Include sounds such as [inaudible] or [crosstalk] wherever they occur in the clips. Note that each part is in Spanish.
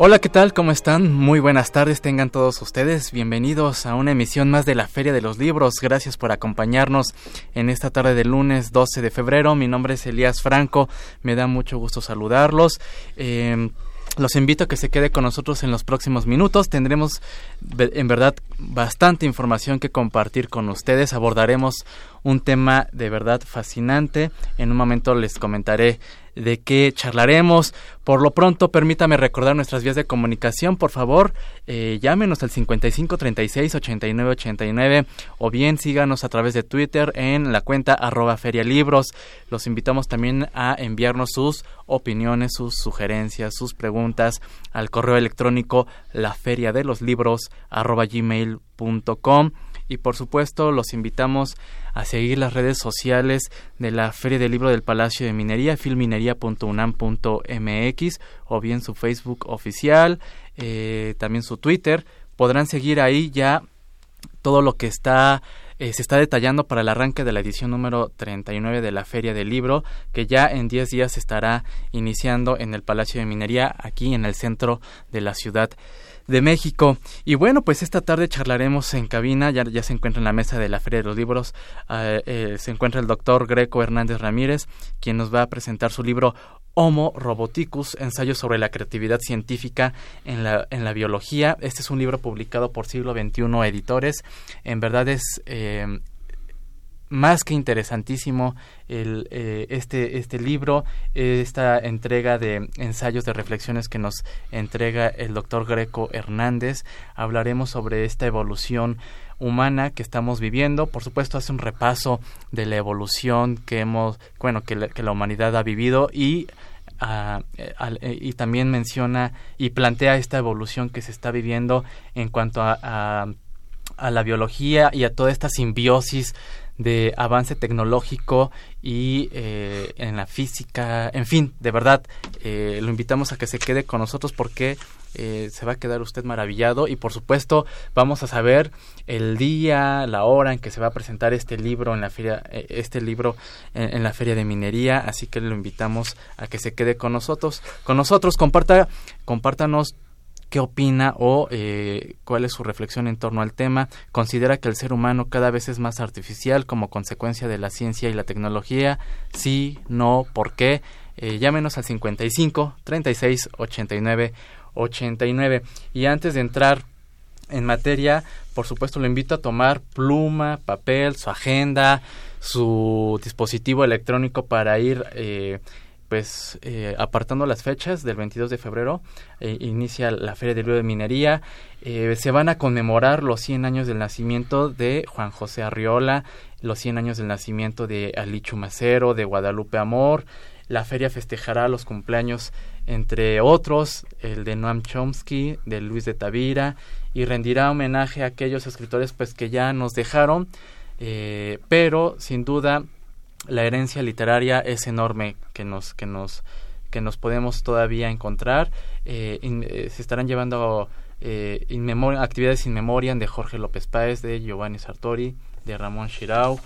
Hola, ¿qué tal? ¿Cómo están? Muy buenas tardes, tengan todos ustedes. Bienvenidos a una emisión más de la Feria de los Libros. Gracias por acompañarnos en esta tarde del lunes 12 de febrero. Mi nombre es Elías Franco, me da mucho gusto saludarlos. Eh, los invito a que se quede con nosotros en los próximos minutos. Tendremos en verdad bastante información que compartir con ustedes. Abordaremos un tema de verdad fascinante. En un momento les comentaré de qué charlaremos. Por lo pronto, permítame recordar nuestras vías de comunicación. Por favor, eh, llámenos al 55 36 89 89 o bien síganos a través de Twitter en la cuenta arroba ferialibros. Los invitamos también a enviarnos sus opiniones, sus sugerencias, sus preguntas al correo electrónico la arroba y por supuesto los invitamos a seguir las redes sociales de la Feria del Libro del Palacio de Minería, filminería.unam.mx o bien su Facebook oficial, eh, también su Twitter. Podrán seguir ahí ya todo lo que está eh, se está detallando para el arranque de la edición número 39 de la Feria del Libro, que ya en 10 días estará iniciando en el Palacio de Minería, aquí en el centro de la ciudad de México. Y bueno, pues esta tarde charlaremos en cabina, ya, se encuentra en la mesa de la Feria de los Libros, eh, eh, se encuentra el doctor Greco Hernández Ramírez, quien nos va a presentar su libro Homo Roboticus, ensayo sobre la creatividad científica en la, en la biología. Este es un libro publicado por Siglo XXI Editores. En verdad es eh, más que interesantísimo eh, este, este libro, esta entrega de ensayos de reflexiones que nos entrega el doctor Greco Hernández. Hablaremos sobre esta evolución humana que estamos viviendo. Por supuesto, hace un repaso de la evolución que hemos, bueno, que la, humanidad ha vivido y ah, eh, y también menciona y plantea esta evolución que se está viviendo en cuanto a, a la biología y a toda esta simbiosis de avance tecnológico y eh, en la física, en fin, de verdad, eh, lo invitamos a que se quede con nosotros porque eh, se va a quedar usted maravillado. Y por supuesto vamos a saber el día, la hora en que se va a presentar este libro en la feria, este libro en, en, la feria de minería, así que lo invitamos a que se quede con nosotros, con nosotros, comparta, compártanos qué opina o eh, cuál es su reflexión en torno al tema. Considera que el ser humano cada vez es más artificial como consecuencia de la ciencia y la tecnología. Sí, no, ¿por qué? Eh, llámenos al 55 36 89 89. Y antes de entrar en materia, por supuesto, lo invito a tomar pluma, papel, su agenda, su dispositivo electrónico para ir eh, pues eh, apartando las fechas del 22 de febrero eh, inicia la Feria del Libro de Minería. Eh, se van a conmemorar los 100 años del nacimiento de Juan José Arriola los 100 años del nacimiento de Alichu Macero de Guadalupe Amor. La feria festejará los cumpleaños entre otros el de Noam Chomsky de Luis de Tavira y rendirá homenaje a aquellos escritores pues que ya nos dejaron. Pero sin duda la herencia literaria es enorme que nos que nos que nos podemos todavía encontrar eh, eh, se estarán llevando eh, in memoria, actividades de Jorge López Páez de Giovanni Sartori de Ramón Shirau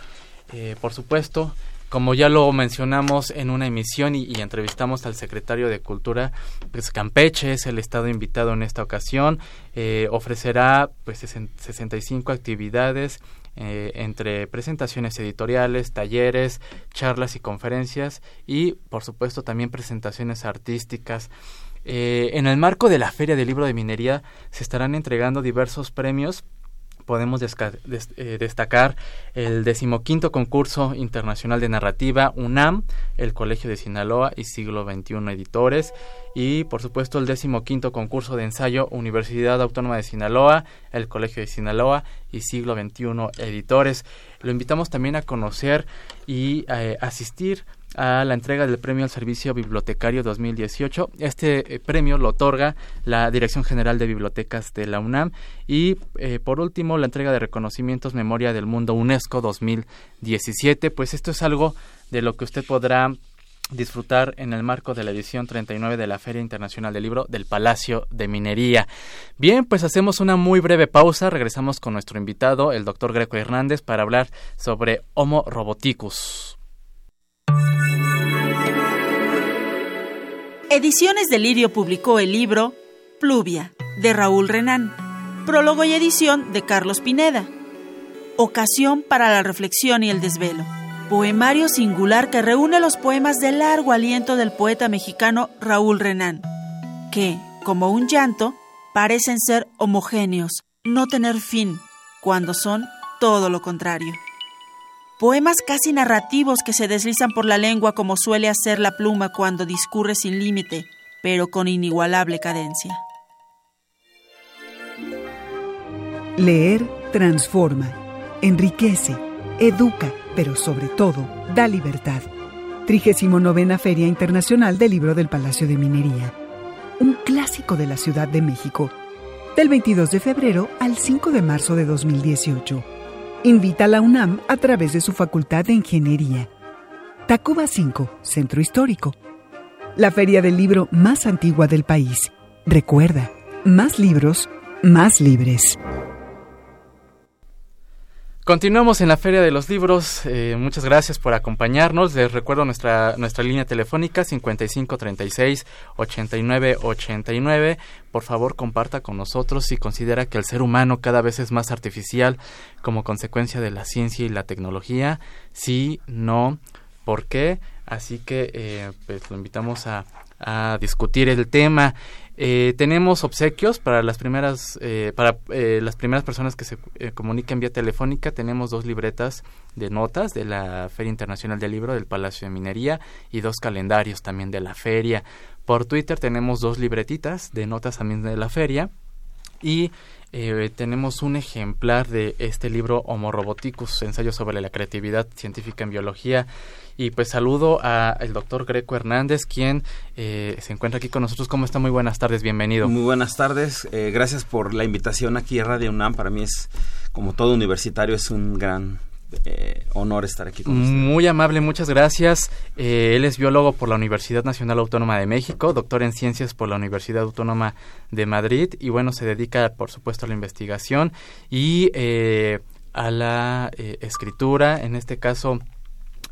eh, por supuesto como ya lo mencionamos en una emisión y, y, entrevistamos al secretario de Cultura, pues Campeche es el estado invitado en esta ocasión, eh, ofrecerá pues 65 actividades eh, entre presentaciones editoriales, talleres, charlas y conferencias y por supuesto también presentaciones artísticas. Eh, en el marco de la Feria del Libro de Minería se estarán entregando diversos premios podemos eh, destacar el decimoquinto concurso internacional de narrativa UNAM, el Colegio de Sinaloa y Siglo XXI Editores y por supuesto el decimoquinto concurso de ensayo Universidad Autónoma de Sinaloa, el Colegio de Sinaloa y Siglo XXI Editores. Lo invitamos también a conocer y eh, asistir a la entrega del Premio al Servicio Bibliotecario 2018. Este eh, premio lo otorga la Dirección General de Bibliotecas de la UNAM y eh, por último la entrega de reconocimientos Memoria del Mundo UNESCO 2017. Pues esto es algo de lo que usted podrá disfrutar en el marco de la edición 39 de la Feria Internacional del Libro del Palacio de Minería. Bien, pues hacemos una muy breve pausa, regresamos con nuestro invitado, el doctor Greco Hernández, para hablar sobre Homo roboticus. Ediciones de Lirio publicó el libro Pluvia, de Raúl Renán, prólogo y edición de Carlos Pineda. Ocasión para la reflexión y el desvelo poemario singular que reúne los poemas de largo aliento del poeta mexicano Raúl Renán, que, como un llanto, parecen ser homogéneos, no tener fin, cuando son todo lo contrario. Poemas casi narrativos que se deslizan por la lengua como suele hacer la pluma cuando discurre sin límite, pero con inigualable cadencia. Leer transforma, enriquece, educa pero sobre todo da libertad. 39 Feria Internacional del Libro del Palacio de Minería. Un clásico de la Ciudad de México. Del 22 de febrero al 5 de marzo de 2018. Invita a la UNAM a través de su Facultad de Ingeniería. Tacuba 5, Centro Histórico. La feria del libro más antigua del país. Recuerda, más libros, más libres. Continuamos en la Feria de los Libros. Eh, muchas gracias por acompañarnos. Les recuerdo nuestra, nuestra línea telefónica 5536 8989. Por favor, comparta con nosotros si considera que el ser humano cada vez es más artificial como consecuencia de la ciencia y la tecnología. Sí, no, ¿por qué? Así que eh, pues lo invitamos a, a discutir el tema. Eh, tenemos obsequios para las primeras eh, para eh, las primeras personas que se comuniquen vía telefónica. Tenemos dos libretas de notas de la Feria Internacional del Libro del Palacio de Minería y dos calendarios también de la feria. Por Twitter tenemos dos libretitas de notas también de la feria y tenemos un ejemplar de este libro Homo Roboticus, ensayo sobre la creatividad científica en biología y pues saludo al doctor Greco Hernández, quien eh, se encuentra aquí con nosotros. ¿Cómo está? Muy buenas tardes, bienvenido. Muy buenas tardes, eh, gracias por la invitación aquí a Radio UNAM. Para mí es, como todo universitario, es un gran eh, honor estar aquí con usted. Muy amable, muchas gracias. él es biólogo por la Universidad Nacional Autónoma de México, doctor en ciencias por la Universidad Autónoma de Madrid y bueno, se dedica por supuesto a la investigación y a la escritura, en este caso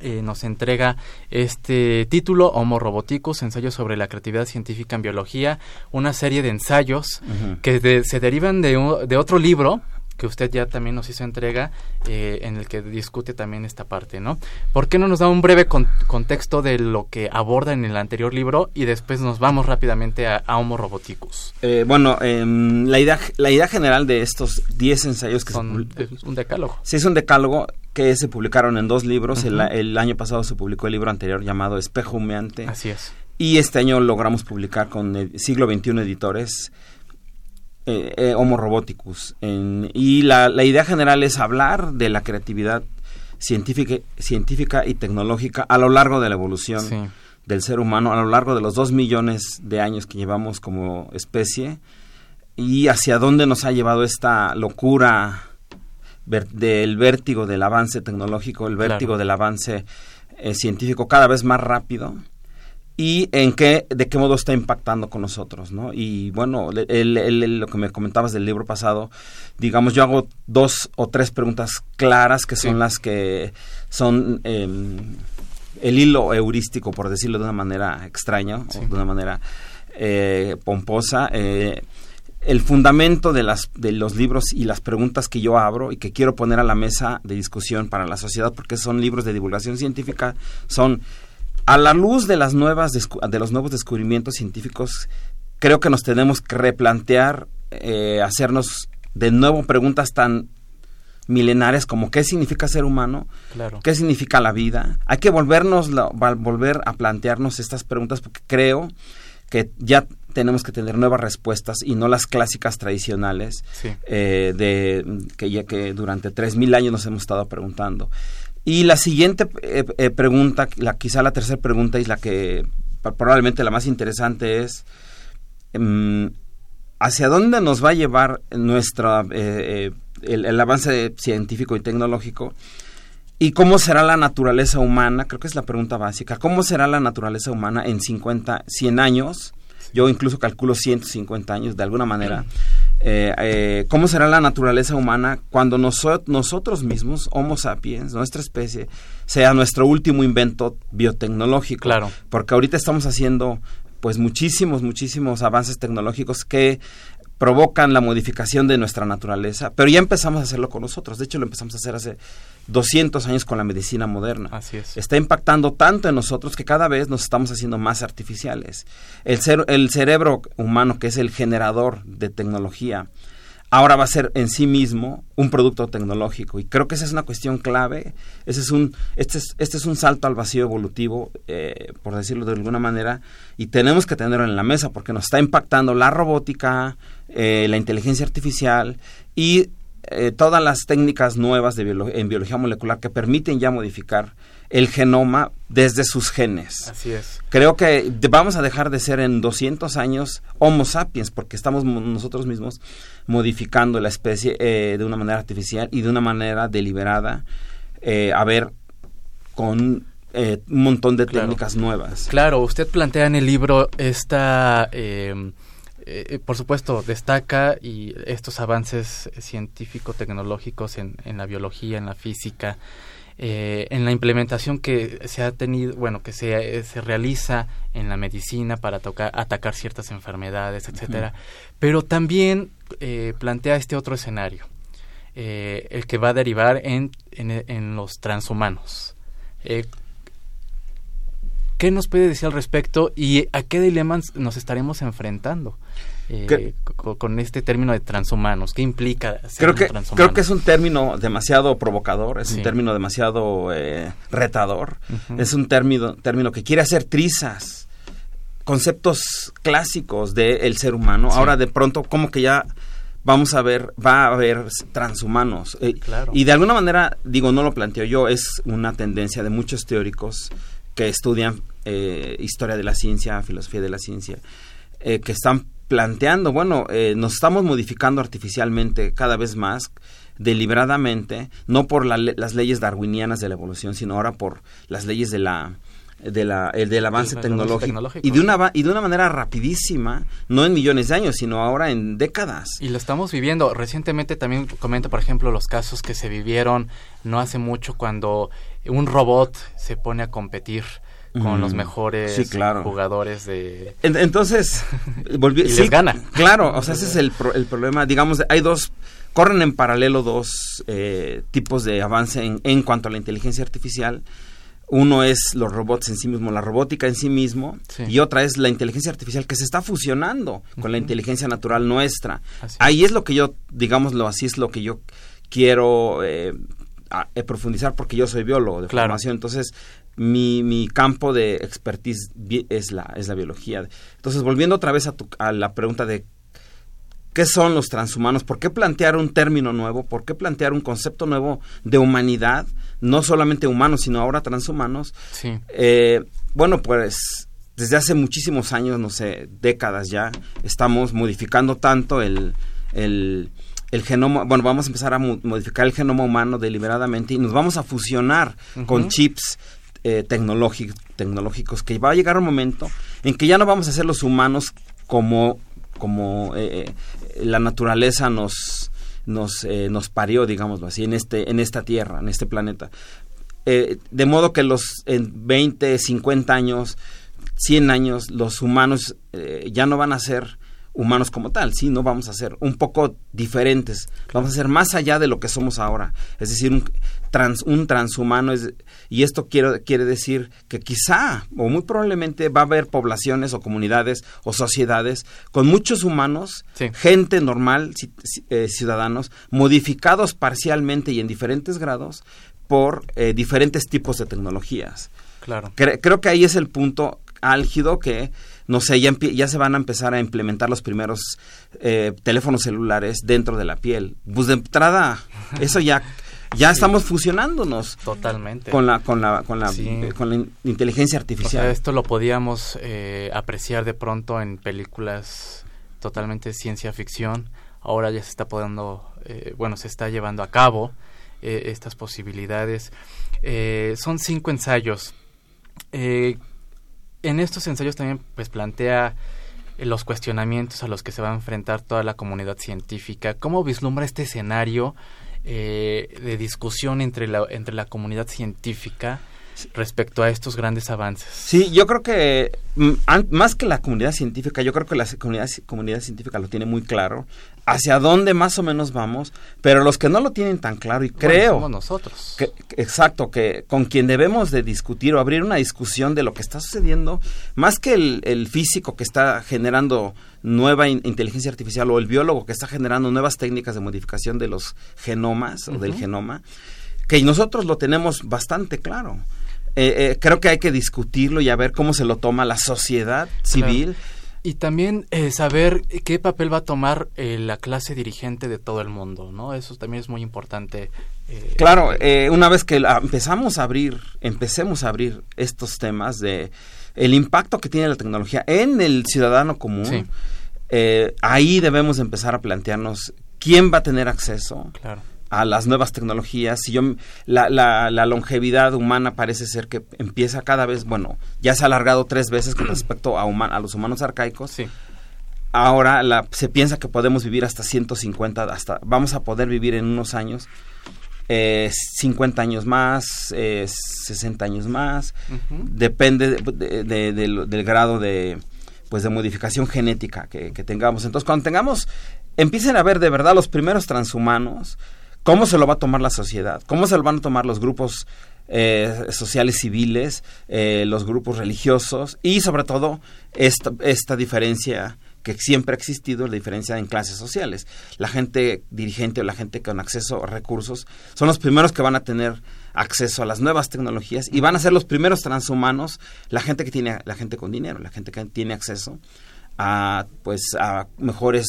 eh, nos entrega este título, Homo Roboticus, ensayo sobre la creatividad científica en biología, una serie de ensayos que se derivan de, de otro libro que usted ya también nos hizo entrega, eh, en el que discute también esta parte, ¿no? ¿Por qué no nos da un breve contexto de lo que aborda en el anterior libro y después nos vamos rápidamente a, Homo Roboticus? Eh, bueno, em, la, idea, la idea general de estos 10 ensayos que son un decálogo. Sí, es un decálogo que se publicaron en dos libros. el, el, año pasado se publicó el libro anterior llamado Espejo Humeante. Así es. Y este año logramos publicar con el Siglo XXI Editores eh, eh, Homo Roboticus. y la, la, idea general es hablar de la creatividad científica, científica y tecnológica a lo largo de la evolución del ser humano, a lo largo de los dos millones de años que llevamos como especie y hacia dónde nos ha llevado esta locura del vértigo del avance tecnológico, el vértigo del avance eh, científico cada vez más rápido y en qué, de qué modo está impactando con nosotros, ¿no? Y bueno, lo que me comentabas del libro pasado, digamos, yo hago dos o tres preguntas claras que son las que son em, el hilo heurístico, por decirlo de una manera extraña, o de una manera eh, pomposa. Eh, el fundamento de, las, de los libros y las preguntas que yo abro y que quiero poner a la mesa de discusión para la sociedad, porque son libros de divulgación científica, son a la luz de las nuevas de los nuevos descubrimientos científicos, creo que nos tenemos que replantear, eh, hacernos de nuevo preguntas tan milenarias como qué significa ser humano, qué significa la vida. Hay que volvernos volver a plantearnos estas preguntas porque creo que ya tenemos que tener nuevas respuestas y no las clásicas tradicionales eh, de que ya que durante 3.000 años nos hemos estado preguntando. Y la siguiente eh, eh, pregunta, la, quizá la tercera pregunta y la que probablemente la más interesante es mm, ¿hacia dónde nos va a llevar nuestra, el, el, avance científico y tecnológico? ¿Y cómo será la naturaleza humana? Creo que es la pregunta básica. ¿Cómo será la naturaleza humana en 50, 100 años? Yo incluso calculo 150 años de alguna manera. Eh, eh, ¿Cómo será la naturaleza humana cuando nosotros mismos, Homo sapiens, nuestra especie, sea nuestro último invento biotecnológico? Claro. Porque ahorita estamos haciendo pues muchísimos, muchísimos avances tecnológicos que provocan la modificación de nuestra naturaleza, pero ya empezamos a hacerlo con nosotros. De hecho, lo empezamos a hacer hace 200 años con la medicina moderna. Así es. Está impactando tanto en nosotros que cada vez nos estamos haciendo más artificiales. El, el cerebro humano, que es el generador de tecnología, ahora va a ser en sí mismo un producto tecnológico. Y creo que esa es una cuestión clave. Ese es un, este, es, este es un salto al vacío evolutivo, eh, por decirlo de alguna manera, y tenemos que tenerlo en la mesa porque nos está impactando la robótica, eh, la inteligencia artificial y eh, todas las técnicas nuevas de en biología molecular que permiten ya modificar el genoma desde sus genes. Así es. Creo que vamos a dejar de ser en 200 años Homo sapiens porque estamos nosotros mismos modificando la especie eh, de una manera artificial y de una manera deliberada, a ver, con un montón de técnicas nuevas. Claro, usted plantea en el libro esta eh, eh, por supuesto, destaca y estos avances científico-tecnológicos en, la biología, en la física, eh, en la implementación que se ha tenido, bueno, que se, se realiza en la medicina para tocar, atacar ciertas enfermedades, etcétera, pero también plantea este otro escenario, el que va a derivar en, en, los transhumanos. ¿Qué nos puede decir al respecto y a qué dilemas nos estaremos enfrentando? Eh, con, este término de transhumanos? ¿Qué implica ser creo que, Creo que es un término demasiado provocador, es un término demasiado eh, retador, es un término, término que quiere hacer trizas, conceptos clásicos del ser humano. Ahora de pronto como que ya vamos a ver, va a haber transhumanos. Eh, y de alguna manera, digo, no lo planteo yo, es una tendencia de muchos teóricos que estudian historia de la ciencia, filosofía de la ciencia, que están planteando, bueno, eh, nos estamos modificando artificialmente cada vez más, deliberadamente, no por las leyes darwinianas de la evolución, sino ahora por las leyes de la de la, el del avance tecnológico, y de una y de una manera rapidísima no en millones de años sino ahora en décadas. Y lo estamos viviendo. Recientemente también comento por ejemplo los casos que se vivieron no hace mucho cuando un robot se pone a competir con los mejores jugadores de... Entonces, [laughs] volví, y les gana. Claro, o sea, ese es el, el problema. Digamos, hay dos, corren en paralelo dos eh, tipos de avance en, en, cuanto a la inteligencia artificial. Uno es los robots en sí mismo, la robótica en sí mismo, y otra es la inteligencia artificial que se está fusionando con la inteligencia natural nuestra. Ahí es lo que yo, digámoslo así, es lo que yo quiero eh, eh, profundizar porque yo soy biólogo de formación. Entonces, mi, mi campo de expertise es la, es la biología. Entonces, volviendo otra vez a, a la pregunta de ¿Qué son los transhumanos? ¿Por qué plantear un término nuevo? ¿Por qué plantear un concepto nuevo de humanidad? No solamente humanos, sino ahora transhumanos. Sí. Eh, bueno, pues desde hace muchísimos años, no sé, décadas ya, estamos modificando tanto el, el, el genoma, bueno, vamos a empezar a modificar el genoma humano deliberadamente y nos vamos a fusionar con chips eh, tecnológicos, que va a llegar un momento en que ya no vamos a ser los humanos como, como eh, eh, la naturaleza nos, nos, nos parió, digámoslo así, en, este, en esta tierra, en este planeta. de modo que los en 20, 50 años, 100 años, los humanos ya no van a ser humanos como tal, sí, no vamos a ser un poco diferentes, vamos a ser más allá de lo que somos ahora, es decir, un, trans, un transhumano, es, y esto quiere, quiere decir que quizá o muy probablemente va a haber poblaciones o comunidades o sociedades con muchos humanos, gente normal, eh, ciudadanos, modificados parcialmente y en diferentes grados por eh, diferentes tipos de tecnologías. Claro. creo que ahí es el punto álgido que no sé, ya, ya se van a empezar a implementar los primeros eh, teléfonos celulares dentro de la piel. Pues de entrada, eso ya ya estamos fusionándonos totalmente con la con la con la, con la inteligencia artificial. esto lo podíamos eh, apreciar de pronto en películas totalmente ciencia ficción. Ahora ya se está podendo, eh, bueno, se está llevando a cabo eh, estas posibilidades. son cinco ensayos. en estos ensayos también pues plantea los cuestionamientos a los que se va a enfrentar toda la comunidad científica. ¿Cómo vislumbra este escenario eh, de discusión entre la, entre la comunidad científica respecto a estos grandes avances. Sí, yo creo que mm, más que la comunidad científica, yo creo que la comunidad, comunidad científica lo tiene muy claro hacia dónde más o menos vamos, pero los que no lo tienen tan claro y creo somos nosotros. Que, exacto, que con quien debemos de discutir o abrir una discusión de lo que está sucediendo, más que el, físico que está generando nueva inteligencia artificial o el biólogo que está generando nuevas técnicas de modificación de los genomas o del genoma, que nosotros lo tenemos bastante claro. Eh, eh, creo que hay que discutirlo y a ver cómo se lo toma la sociedad civil. Y también eh, saber qué papel va a tomar la clase dirigente de todo el mundo, ¿no? Eso también es muy importante. claro, una vez que empezamos a abrir, empecemos a abrir estos temas de el impacto que tiene la tecnología en el ciudadano común, ahí debemos empezar a plantearnos quién va a tener acceso. Claro a las nuevas tecnologías. Si yo, la, la, la, longevidad humana parece ser que empieza cada vez, bueno, ya se ha alargado tres veces con respecto a, a los humanos arcaicos. Sí. Ahora la, se piensa que podemos vivir hasta 150, hasta vamos a poder vivir en unos años. Eh, 50 años más, eh, 60 años más, depende de, del, grado de, pues de modificación genética que, que, tengamos. Entonces, cuando tengamos, empiecen a ver de verdad los primeros transhumanos, ¿Cómo se lo va a tomar la sociedad? ¿Cómo se lo van a tomar los grupos eh, sociales civiles, eh, los grupos religiosos y sobre todo esta, esta diferencia que siempre ha existido, la diferencia en clases sociales. La gente dirigente o la gente con acceso a recursos son los primeros que van a tener acceso a las nuevas tecnologías y van a ser los primeros transhumanos, la gente que tiene, la gente con dinero, la gente que tiene acceso a pues a mejores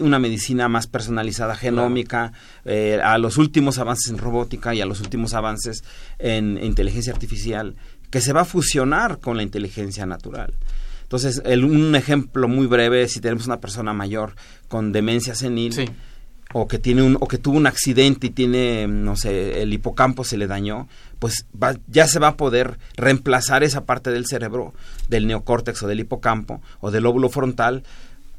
una medicina más personalizada genómica eh, a los últimos avances en robótica y a los últimos avances en, inteligencia artificial que se va a fusionar con la inteligencia natural. Entonces el, un ejemplo muy breve si tenemos una persona mayor con demencia senil o que tiene un o que tuvo un accidente y tiene no sé el hipocampo se le dañó pues ya se va a poder reemplazar esa parte del cerebro del neocórtex o del hipocampo o del lóbulo frontal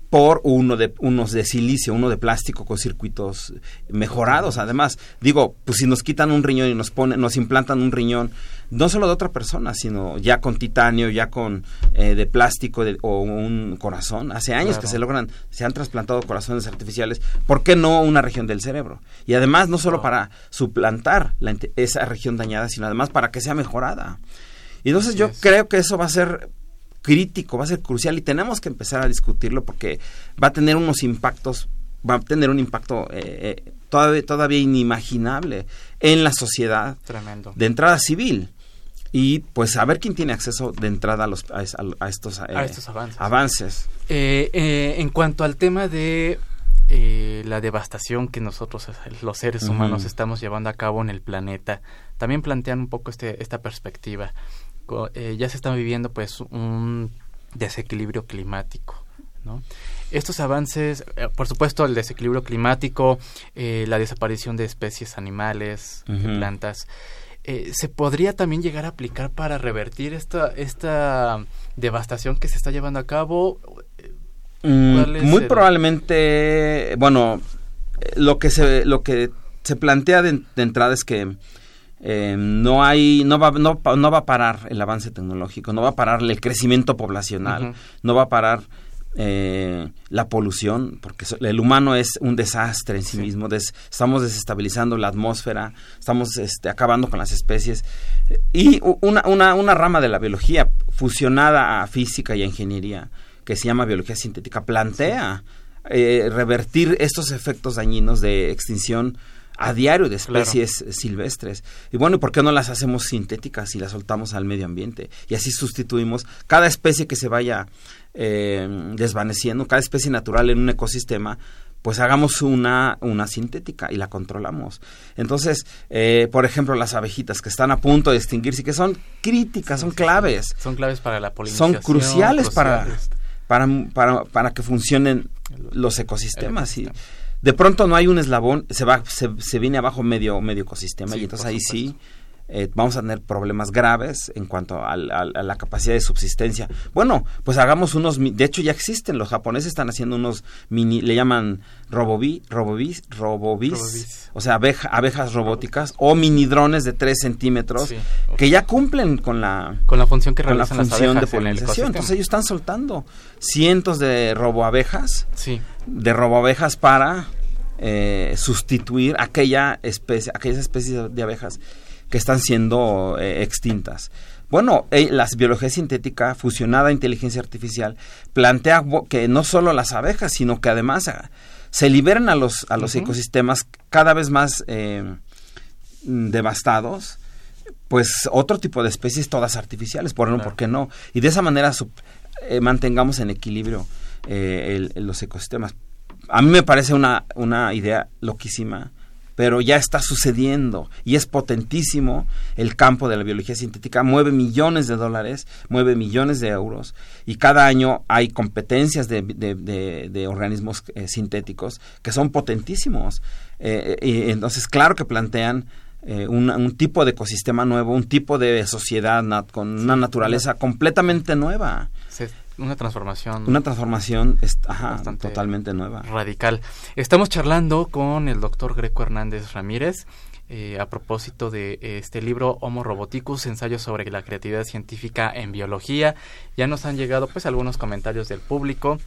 por uno de unos de silicio, uno de plástico con circuitos mejorados. Además, digo, pues si nos quitan un riñón y nos ponen, nos implantan un riñón, no solo de otra persona, sino ya con titanio, ya con eh, de plástico o un corazón. Hace años que se logran, se han trasplantado corazones artificiales. ¿Por qué no una región del cerebro? Y además no solo para suplantar esa región dañada, sino además para que sea mejorada. Y entonces yo creo que eso va a ser crítico, va a ser crucial y tenemos que empezar a discutirlo porque va a tener unos impactos, va a tener un impacto eh, eh, todavía, todavía inimaginable en la sociedad Tremendo. de entrada civil y pues a ver quién tiene acceso de entrada a, los, a, estos, a estos avances. avances. Eh, en cuanto al tema de la devastación que nosotros los seres humanos estamos llevando a cabo en el planeta, también plantean un poco este, esta perspectiva. Eh, ya se está viviendo pues un desequilibrio climático. ¿no? Estos avances, eh, por supuesto, el desequilibrio climático, eh, la desaparición de especies animales, plantas, ¿se podría también llegar a aplicar para revertir esta, esta devastación que se está llevando a cabo? Mm, muy probablemente, bueno, lo que se, lo que se plantea de entrada es que eh, no hay no va no, no, va a parar el avance tecnológico no va a parar el crecimiento poblacional no va a parar eh, la polución porque el humano es un desastre en sí, mismo estamos desestabilizando la atmósfera estamos este, acabando con las especies y una, una, una rama de la biología fusionada a física y a ingeniería que se llama biología sintética plantea eh, revertir estos efectos dañinos de extinción a diario de especies silvestres. Y bueno, ¿por qué no las hacemos sintéticas y las soltamos al medio ambiente? Y así sustituimos cada especie que se vaya eh, desvaneciendo, cada especie natural en un ecosistema, pues hagamos una, una sintética y la controlamos. Entonces, eh, por ejemplo, las abejitas que están a punto de extinguirse, que son críticas, son claves. Son claves para la polinización. Son cruciales, Para, para, para, para, que funcionen los ecosistemas. Y de pronto no hay un eslabón, se, va, se, se viene abajo medio, medio ecosistema y entonces ahí sí eh, vamos a tener problemas graves en cuanto a, la capacidad de subsistencia. Bueno, pues hagamos unos, de hecho ya existen, los japoneses están haciendo unos mini, le llaman robobi, robobis, robobis, o sea, abejas robóticas o mini drones de 3 centímetros que ya cumplen con la, con la función que la función de polinización. Entonces ellos están soltando cientos de roboabejas, sí. de roboabejas para eh, sustituir aquella especie, aquellas especies de abejas que están siendo eh, extintas. Bueno, eh, la biología sintética fusionada a inteligencia artificial plantea que no solo las abejas, sino que además ah, se liberan a los, a los ecosistemas cada vez más eh, devastados, pues otro tipo de especies todas artificiales, por, ¿por qué no? Y de esa manera mantengamos en equilibrio los ecosistemas. A mí me parece una, una idea loquísima pero ya está sucediendo y es potentísimo. El campo de la biología sintética, mueve millones de dólares, mueve millones de euros y cada año hay competencias de, de, organismos eh, sintéticos que son potentísimos. Eh, y entonces, claro que plantean eh, un, tipo de ecosistema nuevo, un tipo de sociedad con una naturaleza completamente nueva una transformación. Una transformación ajá, totalmente nueva. Radical. Estamos charlando con el doctor Greco Hernández Ramírez. Eh, a propósito de este libro Homo Roboticus, ensayos sobre la creatividad científica en biología. Ya nos han llegado pues algunos comentarios del público.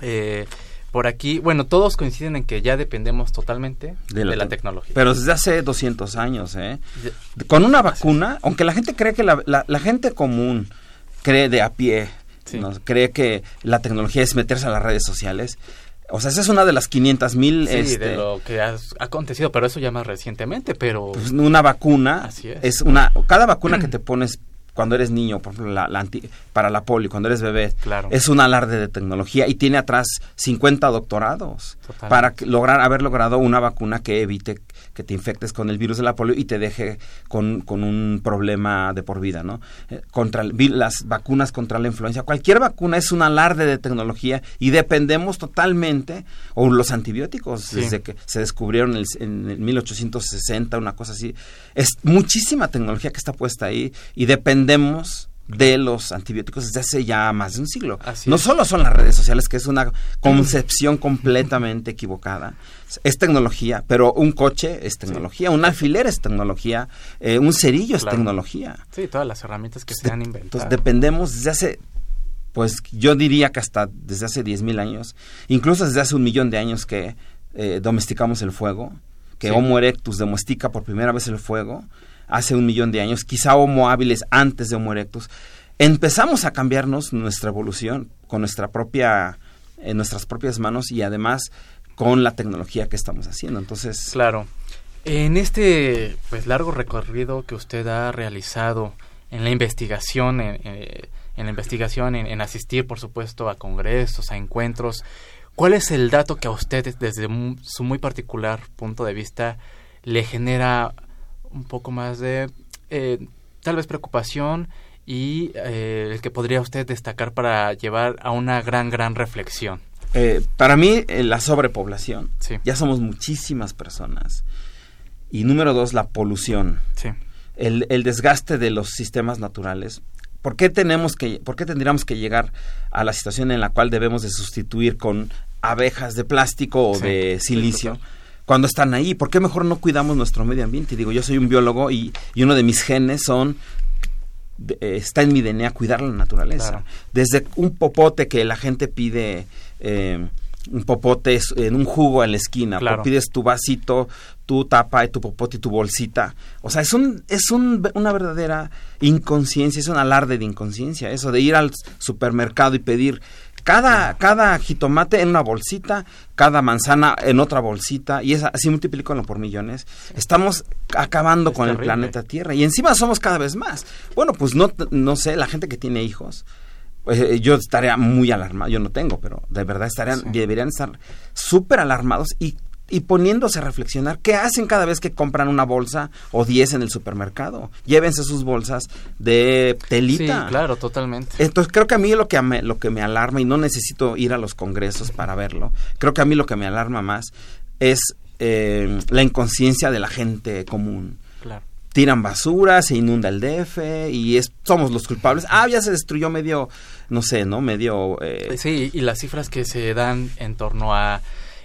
Eh, por aquí, bueno, todos coinciden en que ya dependemos totalmente de la, tecnología. Pero desde hace 200 años, ¿eh? Con una vacuna, aunque la gente cree que la, la gente común cree de a pie cree que la tecnología es meterse a las redes sociales. O sea, esa es una de las 500 mil... Sí, de este, lo que ha acontecido, pero eso ya más recientemente, pero... Pues una vacuna es. una... Cada vacuna que te pones cuando eres niño, por ejemplo, la, para la polio, cuando eres bebé, es un alarde de tecnología y tiene atrás 50 doctorados para lograr haber logrado una vacuna que evite que te infectes con el virus de la polio y te deje con, un problema de por vida, ¿no? Eh, contra las vacunas contra la influenza, cualquier vacuna es un alarde de tecnología y dependemos totalmente, o los antibióticos, desde que se descubrieron en, en el 1860, una cosa así, es muchísima tecnología que está puesta ahí y dependemos de los antibióticos desde hace ya más de un siglo. no solo son las redes sociales, que es una concepción completamente equivocada. Es tecnología, pero un coche es tecnología, un alfiler es tecnología, eh, un cerillo es tecnología. Sí, todas las herramientas que se han inventado. Entonces dependemos desde hace, pues yo diría que hasta desde hace 10.000 años, incluso desde hace un millón de años que eh, domesticamos el fuego, que Homo erectus domestica por primera vez el fuego hace un millón de años, quizá Homo hábiles antes de Homo erectus, empezamos a cambiarnos nuestra evolución con nuestra propia, en nuestras propias manos y además con la tecnología que estamos haciendo. Entonces, claro. En este pues largo recorrido que usted ha realizado en la investigación, en, eh, la investigación, en, asistir, por supuesto, a congresos, a encuentros, ¿cuál es el dato que a usted, desde su muy particular punto de vista, le genera un poco más de eh, tal vez preocupación y eh, el que podría usted destacar para llevar a una gran, gran reflexión? Eh, para mí, la sobrepoblación. Ya somos muchísimas personas. Y número dos, la polución. El, el, desgaste de los sistemas naturales. ¿Por qué, tenemos que, ¿Por qué tendríamos que llegar a la situación en la cual debemos de sustituir con abejas de plástico o de silicio? Cuando están ahí. ¿Por qué mejor no cuidamos nuestro medio ambiente? Digo, yo soy un biólogo y, uno de mis genes son eh, está en mi DNA cuidar la naturaleza. Desde un popote que la gente pide, eh, un popote en un jugo en la esquina, pides tu vasito, tu tapa y tu popote y tu bolsita. O sea, es un es un, una verdadera inconsciencia, es un alarde de inconsciencia, eso de ir al supermercado y pedir cada, cada jitomate en una bolsita, cada manzana en otra bolsita, y es así multiplícalo por millones. Estamos acabando con el planeta Tierra, y encima somos cada vez más. Bueno, pues no, no sé, la gente que tiene hijos, pues, eh, yo estaría muy alarmado, yo no tengo, pero de verdad estarían, deberían estar súper alarmados y y poniéndose a reflexionar qué hacen cada vez que compran una bolsa o 10 en el supermercado. Llévense sus bolsas de telita. Sí, claro, totalmente. Entonces creo que a mí lo que me, lo que me alarma y no necesito ir a los congresos para verlo. Creo que a mí lo que me alarma más es eh, la inconsciencia de la gente común. Claro. Tiran basura, se inunda el DF y es, somos los culpables. Ah, ya se destruyó medio, no sé, ¿no? Medio... Eh, sí, y las cifras que se dan en torno a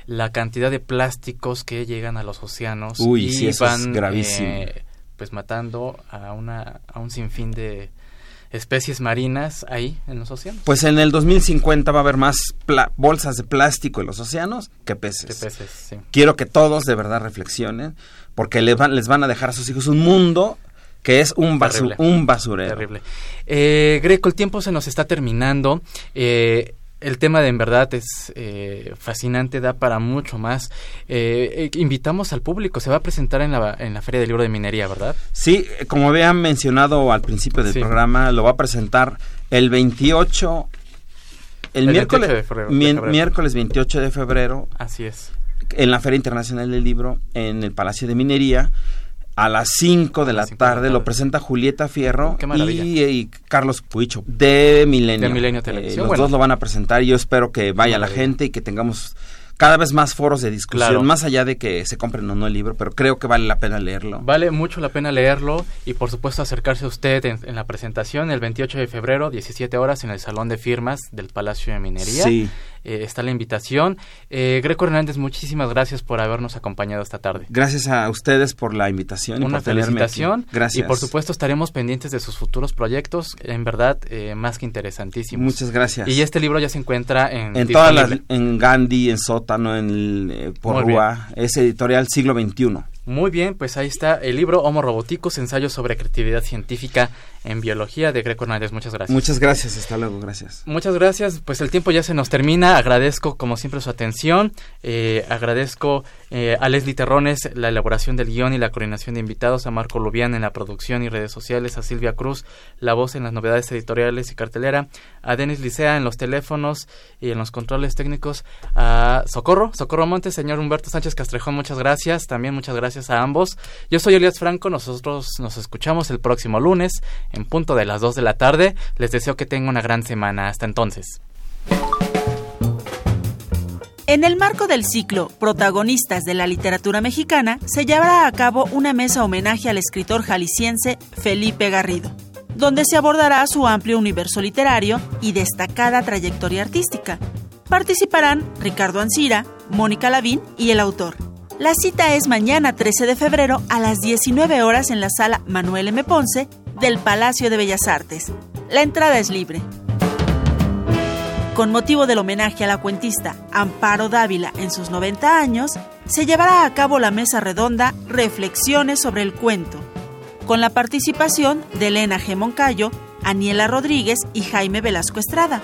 la cantidad de plásticos que llegan a los océanos y van gravísimo. Eh, pues matando a una a un sinfín de especies marinas ahí en los océanos. Pues en el 2050 va a haber más bolsas de plástico en los océanos que peces. Que peces, sí. Quiero que todos de verdad reflexionen porque les van, les van a dejar a sus hijos un mundo que es un, un basurero. Terrible. Eh, Greco, el tiempo se nos está terminando. Eh, el tema de en verdad es eh, fascinante, da para mucho más. Eh, eh, invitamos al público, se va a presentar en la, en la Feria del Libro de Minería, ¿verdad? Sí, como habían mencionado al principio del programa, lo va a presentar el 28, el, miércoles, miércoles 28 de febrero. Así es. En la Feria Internacional del Libro, en el Palacio de Minería a las 5 de la tarde lo presenta Julieta Fierro y, Carlos Puicho de Milenio. De Milenio Televisión. Eh, los dos lo van a presentar y yo espero que vaya la gente y que tengamos cada vez más foros de discusión, más allá de que se compren o no el libro, pero creo que vale la pena leerlo. Vale mucho la pena leerlo y por supuesto acercarse a usted en, la presentación el 28 de febrero, 17 horas en el Salón de Firmas del Palacio de Minería. Sí. Eh, está la invitación. Eh, Greco Hernández, muchísimas gracias por habernos acompañado esta tarde. Gracias a ustedes por la invitación. Una y felicitación. Gracias. Y por supuesto estaremos pendientes de sus futuros proyectos, en verdad eh, más que interesantísimos. Muchas gracias. Y este libro ya se encuentra en... En todas las, en Gandhi, en Sótano, en eh, Porrua, es editorial siglo XXI. Muy bien, pues ahí está el libro Homo Roboticus, ensayo sobre creatividad científica en biología de Greco Hernández. Muchas gracias. Muchas gracias, hasta luego, gracias. Muchas gracias, pues el tiempo ya se nos termina. Agradezco como siempre su atención. Eh, agradezco eh, a Leslie Terrones la elaboración del guion y la coordinación de invitados, a Marco Lubián en la producción y redes sociales, a Silvia Cruz la voz en las novedades editoriales y cartelera, a Denis Licea en los teléfonos y en los controles técnicos, a Socorro, Socorro Montes, señor Humberto Sánchez Castrejón, muchas gracias. También muchas gracias gracias a ambos. Yo soy Elias Franco, nosotros nos escuchamos el próximo lunes en punto de las 2 de la tarde. Les deseo que tengan una gran semana. Hasta entonces. En el marco del ciclo Protagonistas de la Literatura Mexicana, se llevará a cabo una mesa homenaje al escritor jalisciense Felipe Garrido, donde se abordará su amplio universo literario y destacada trayectoria artística. Participarán Ricardo Ancira, Mónica Lavín y el autor. La cita es mañana 13 de febrero a las 19 horas en la sala Manuel M. Ponce del Palacio de Bellas Artes. La entrada es libre. Con motivo del homenaje a la cuentista Amparo Dávila en sus 90 años, se llevará a cabo la mesa redonda Reflexiones sobre el cuento, con la participación de Elena G. Moncayo, Aniela Rodríguez y Jaime Velasco Estrada.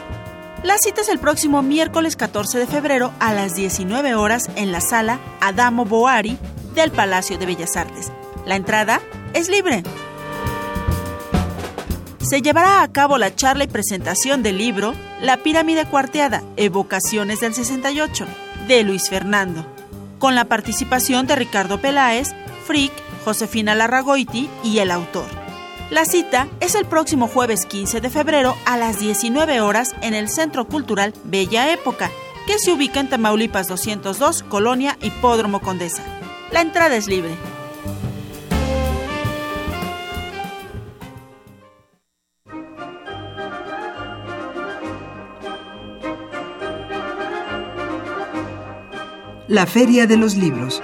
La cita es el próximo miércoles 14 de febrero a las 19 horas en la sala Adamo Boari del Palacio de Bellas Artes. La entrada es libre. Se llevará a cabo la charla y presentación del libro La pirámide cuarteada, Evocaciones del 68, de Luis Fernando, con la participación de Ricardo Peláez, Frick, Josefina Larragoiti y el autor. La cita es el próximo jueves 15 de febrero a las 19 horas en el Centro Cultural Bella Época, que se ubica en Tamaulipas 202, Colonia Hipódromo Condesa. La entrada es libre. La Feria de los Libros